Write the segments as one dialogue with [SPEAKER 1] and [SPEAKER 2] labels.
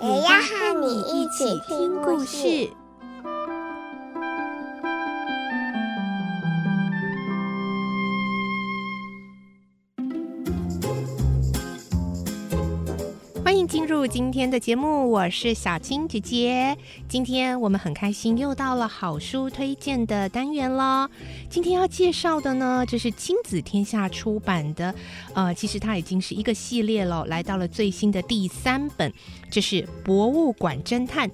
[SPEAKER 1] 也要和你一起听故事。
[SPEAKER 2] 欢迎进入今天的节目，我是小青姐姐。今天我们很开心，又到了好书推荐的单元了。今天要介绍的呢，就是亲子天下出版的，呃，其实它已经是一个系列了，来到了最新的第三本，就是《博物馆侦探》。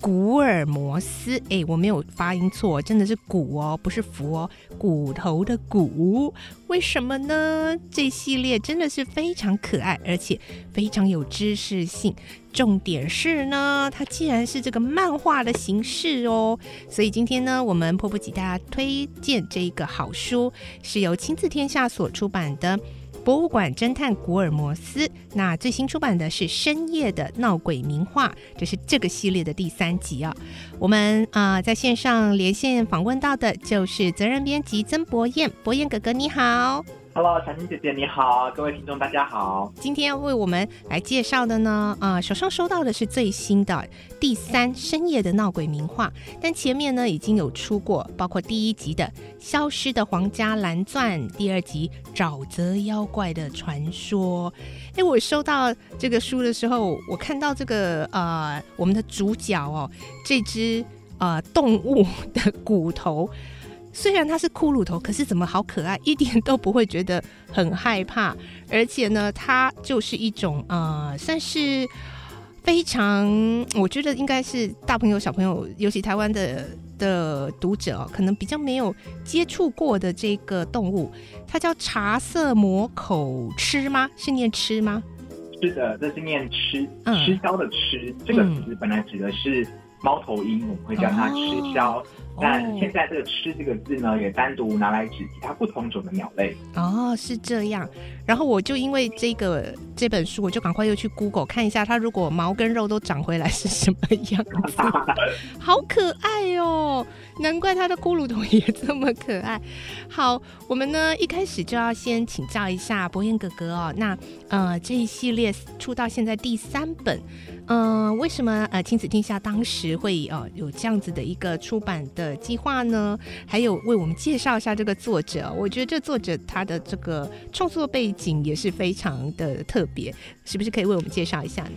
[SPEAKER 2] 古尔摩斯，哎，我没有发音错，真的是骨哦，不是福哦，骨头的骨。为什么呢？这系列真的是非常可爱，而且非常有知识性。重点是呢，它既然是这个漫画的形式哦，所以今天呢，我们迫不及待推荐这一个好书，是由亲子天下所出版的。博物馆侦探古尔摩斯，那最新出版的是《深夜的闹鬼名画》，这是这个系列的第三集啊、我们啊、在线上连线访问到的就是责任编辑曾博彦，博彦哥哥你好。
[SPEAKER 3] Hello，小青姐姐你好，各位听众大家好。
[SPEAKER 2] 今天要为我们来介绍的呢，啊、手上收到的是最新的第三深夜的闹鬼名画，但前面呢已经有出过，包括第一集的《消失的皇家蓝钻》，第二集《沼泽妖怪的传说》。哎，我收到这个书的时候，我看到这个呃，我们的主角哦，这只呃动物的骨头。虽然它是骷髅头，可是怎么好可爱，一点都不会觉得很害怕。而且呢，它就是一种呃，算是非常，我觉得应该是大朋友小朋友，尤其台湾的的读者哦，可能比较没有接触过的这个动物。它叫茶色魔口吃吗？是念吃吗？
[SPEAKER 3] 是的，这是念吃，吃枭的吃。嗯、这个词本来指的是猫头鹰，我们会叫它吃枭。哦但现在这个“吃”这个字呢，也单独拿来指其他不同种的鸟类。
[SPEAKER 2] 哦，是这样。然后我就因为这个这本书，我就赶快又去 Google 看一下，它如果毛跟肉都长回来是什么样子，好可爱哦！难怪它的骷髅头也这么可爱。好，我们呢一开始就要先请教一下博彦哥哥哦。那呃这一系列出到现在第三本，嗯、呃，为什么呃亲子天下当时会呃有这样子的一个出版的？计划呢，还有为我们介绍一下这个作者。我觉得这作者他的这个创作背景也是非常的特别，是不是可以为我们介绍一下呢？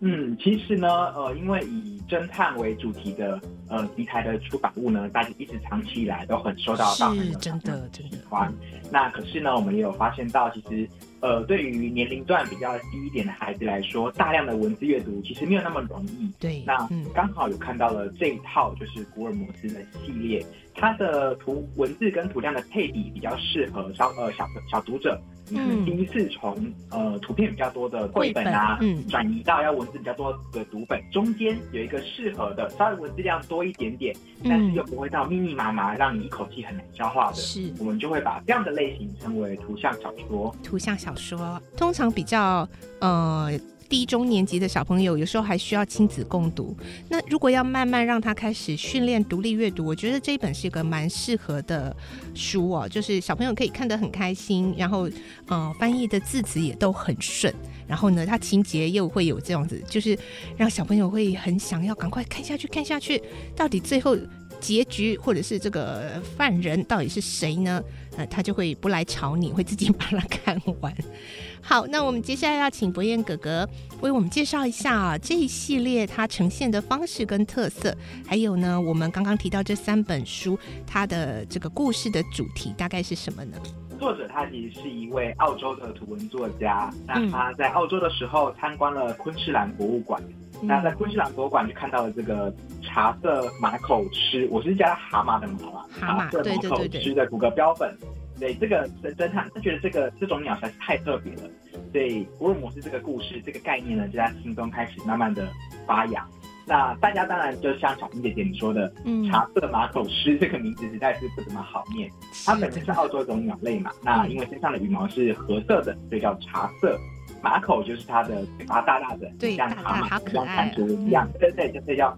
[SPEAKER 3] 嗯，其实呢，呃，因为以侦探为主题的呃题材的出版物呢，大家一直长期以来都很受到大人的喜欢。那可是呢，我们也有发现到，其实。呃，对于年龄段比较低一点的孩子来说，大量的文字阅读其实没有那么容易。
[SPEAKER 2] 对，
[SPEAKER 3] 那刚好有看到了这一套，就是福尔摩斯的系列，它的图文字跟图量的配比比较适合小呃小小读者。嗯，第一次从呃图片比较多的绘本啊，嗯，转移到要文字比较多的读本，中间有一个适合的，稍微文字量多一点点，但是又不会到密密麻麻，让你一口气很难消化的。是，我们就会把这样的类型称为图像小说。
[SPEAKER 2] 图像小说通常比较呃。低中年级的小朋友有时候还需要亲子共读。那如果要慢慢让他开始训练独立阅读，我觉得这一本是一个蛮适合的书哦。就是小朋友可以看得很开心，然后呃翻译的字词也都很顺，然后呢，他情节又会有这样子，就是让小朋友会很想要赶快看下去，看下去，到底最后结局或者是这个犯人到底是谁呢？呃，他就会不来吵你，会自己把它看完。好，那我们接下来要请博彦哥哥为我们介绍一下啊，这一系列它呈现的方式跟特色，还有呢，我们刚刚提到这三本书，它的这个故事的主题大概是什么呢？
[SPEAKER 3] 作者他其实是一位澳洲的图文作家，那他在澳洲的时候参观了昆士兰博物馆，嗯、那在昆士兰博物馆就看到了这个茶色马口吃，我是叫他蛤蟆的马嘛，
[SPEAKER 2] 蛤蟆，对对对对，
[SPEAKER 3] 吃的骨骼标本。对这个侦探，他觉得这个这种鸟实在是太特别了，所以福尔摩斯这个故事这个概念呢，就在心中开始慢慢的发芽。那大家当然就像小青姐姐你说的，嗯，茶色马口狮这个名字实在是不怎么好念。它本身是澳洲一种鸟类嘛，那因为身上的羽毛是褐色的，所以叫茶色。马口就是它的嘴巴大大的，对，像蛤蟆、像蟾蜍一样，对对，就这叫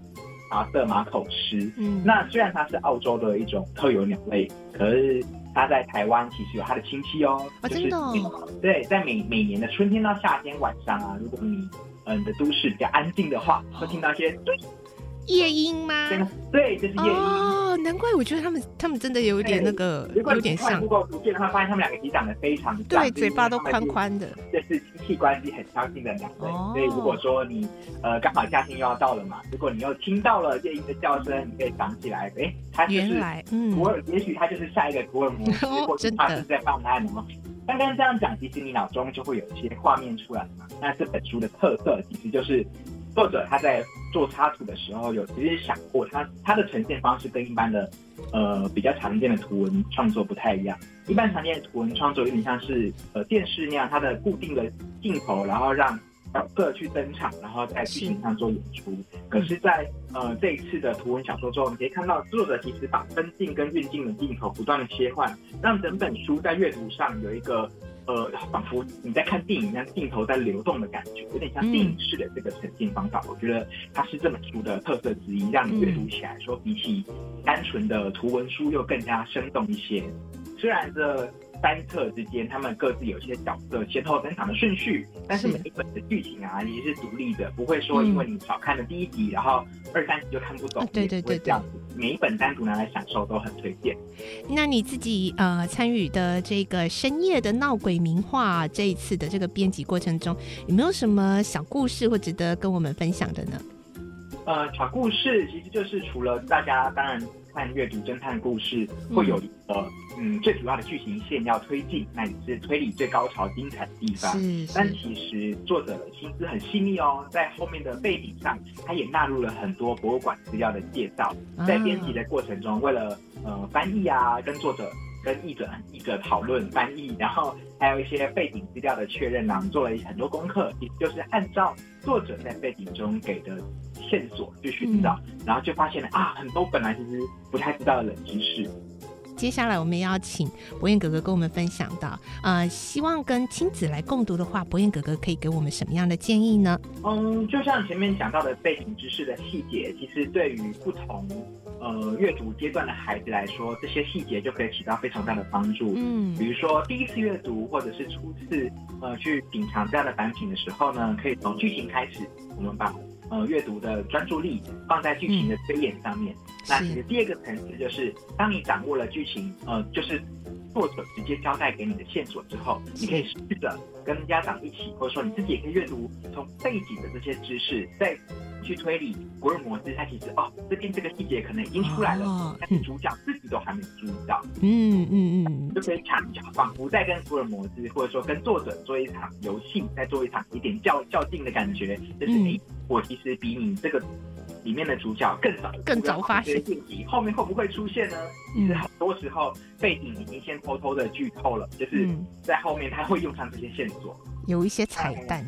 [SPEAKER 3] 茶色马口狮。嗯，那虽然它是澳洲的一种特有鸟类，可是它在台湾其实有他的亲戚哦。
[SPEAKER 2] 啊，真的哦。
[SPEAKER 3] 对，在每每年的春天到夏天晚上啊，如果你嗯，你的都市比较安静的话，会听到一些
[SPEAKER 2] 夜莺吗？
[SPEAKER 3] 对，就是夜莺。
[SPEAKER 2] 哦，难怪我觉得他们他们真的有点那个，有点像。
[SPEAKER 3] 如果不见的话，发现他们两个长得非常像，
[SPEAKER 2] 对，嘴巴都宽宽的。
[SPEAKER 3] 亲戚关系很相近的两对。所以如果说你呃刚好夏天又要到了嘛，如果你又听到了夜莺的叫声，你可以想起来，哎，他就是图尔，也许他就是下一个图尔摩斯，或者他是在办案哦。刚刚这样讲，其实你脑中就会有一些画面出来嘛。那这本书的特色其实就是作者他在做插图的时候，有其实想过他他的呈现方式跟一般的呃比较常见的图文创作不太一样。一般常见的图文创作有点像是呃电视那样，它的固定的镜头，然后让。角色去登场，然后在剧情上做演出。是可是在，在呃这一次的图文小说中，你可以看到作者其实把分镜跟运镜的镜头不断的切换，让整本书在阅读上有一个呃仿佛你在看电影一样，镜头在流动的感觉，有点像电影式的这个呈现方法。嗯、我觉得它是这本书的特色之一，让你阅读起来说比起单纯的图文书又更加生动一些。虽然这。三册之间，他们各自有一些角色先后登场的顺序，但是每一本的剧情啊也是独立的，不会说因为你少看了第一集，然后二三集就看不懂。对对对，这样子，每一本单独拿来享受都很推荐。
[SPEAKER 2] 那你自己呃参与的这个深夜的闹鬼名画这一次的这个编辑过程中，有没有什么小故事或值得跟我们分享的呢？
[SPEAKER 3] 呃，小故事其实就是除了大家当然。看阅读侦探故事会有一个嗯，嗯最主要的剧情线要推进，那也是推理最高潮精彩的地方。是是，但其实作者的心思很细腻哦，在后面的背景上，他也纳入了很多博物馆资料的介绍。在编辑的过程中，为了呃翻译啊，跟作者。跟译者、译者讨论翻译，然后还有一些背景资料的确认呢，我们做了很多功课，也就是按照作者在背景中给的线索去寻找，嗯、然后就发现了啊，很多本来其实不太知道的冷知识。
[SPEAKER 2] 接下来我们要请博彦哥哥跟我们分享到，呃，希望跟亲子来共读的话，博彦哥哥可以给我们什么样的建议呢？
[SPEAKER 3] 嗯，就像前面讲到的背景知识的细节，其实对于不同。呃，阅读阶段的孩子来说，这些细节就可以起到非常大的帮助。嗯，比如说第一次阅读或者是初次呃去品尝这样的版品的时候呢，可以从剧情开始，我们把呃阅读的专注力放在剧情的推演上面。嗯、那其实第二个层次就是，当你掌握了剧情，呃，就是作者直接交代给你的线索之后，你可以试着跟家长一起，或者说你自己也可以阅读从背景的这些知识，在。去推理福尔摩斯，他其实哦，这边这个细节可能已经出来了，哦、但是主角自己都还没注意到。嗯嗯嗯，就可以抢角，仿佛在跟福尔摩斯，或者说跟作者做一场游戏，在做一场一点较较劲的感觉，就是你、嗯、我其实比你这个里面的主角更早
[SPEAKER 2] 更早发现
[SPEAKER 3] 信息，后面会不会出现呢？其实很多时候背景已经先偷偷的剧透了，就是在后面他会用上这些线索。
[SPEAKER 2] 有一些彩蛋，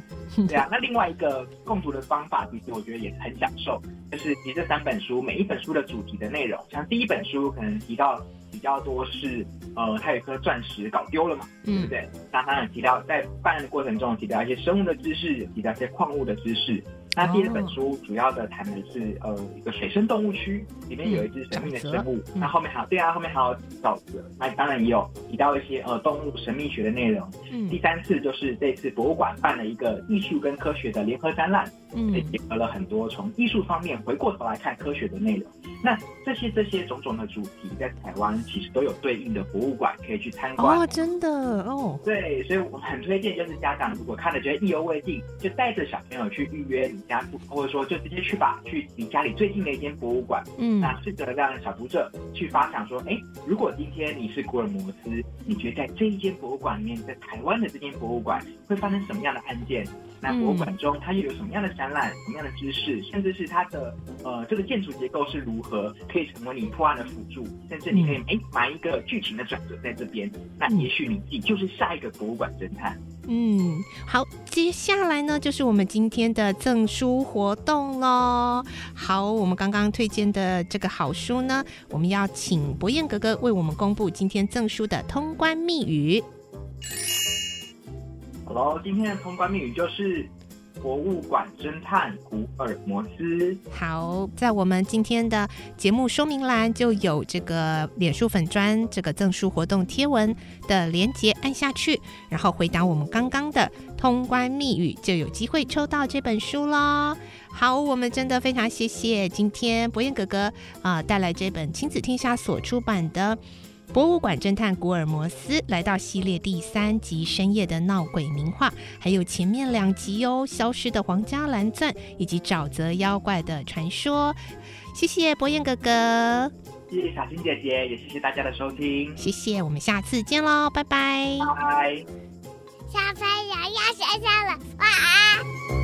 [SPEAKER 3] 对啊。那另外一个共读的方法，其实我觉得也是很享受，就是其实这三本书每一本书的主题的内容，像第一本书可能提到比较多是，呃，他有一颗钻石搞丢了嘛，对不对？那他有提到在办案的过程中提到一些生物的知识，提到一些矿物的知识。那第二本书主要的谈的是呃一个水生动物区，里面有一只神秘的生物。那后面还有对啊，后面还有沼泽。那当然也有提到一些呃动物神秘学的内容。嗯，第三次就是这次博物馆办了一个艺术跟科学的联合展览，嗯，也结合了很多从艺术方面回过头来看科学的内容。那这些这些种种的主题，在台湾其实都有对应的博物馆可以去参观。
[SPEAKER 2] 哦，真的哦。
[SPEAKER 3] 对，所以我很推荐，就是家长如果看了觉得意犹未尽，就带着小朋友去预约。家或者说就直接去吧，去离家里最近的一间博物馆。嗯，那试着让小读者去发想说，哎，如果今天你是福尔摩斯，你觉得在这一间博物馆里面，在台湾的这间博物馆会发生什么样的案件？那博物馆中它又有什么样的展览、什么样的知识，甚至是它的呃这个建筑结构是如何，可以成为你破案的辅助，甚至你可以哎埋一个剧情的转折在这边。那也许你自己就是下一个博物馆侦探。
[SPEAKER 2] 嗯，好，接下来呢就是我们今天的赠书活动喽。好，我们刚刚推荐的这个好书呢，我们要请博彦哥哥为我们公布今天赠书的通关密语。
[SPEAKER 3] 好，今天的通关密语就是。博物馆侦探古尔摩斯。
[SPEAKER 2] 好，在我们今天的节目说明栏就有这个脸书粉砖这个赠书活动贴文的连接，按下去，然后回答我们刚刚的通关密语，就有机会抽到这本书喽。好，我们真的非常谢谢今天博彦哥哥啊、带来这本亲子天下所出版的。博物馆侦探古尔摩斯来到系列第三集深夜的闹鬼名画，还有前面两集哦，消失的皇家蓝钻以及沼泽妖怪的传说。谢谢博彦哥哥，
[SPEAKER 3] 谢谢小青姐姐，也谢谢大家的收听。
[SPEAKER 2] 谢谢，我们下次见喽，拜拜。
[SPEAKER 3] 拜拜。
[SPEAKER 1] 小朋友要睡觉了，晚安。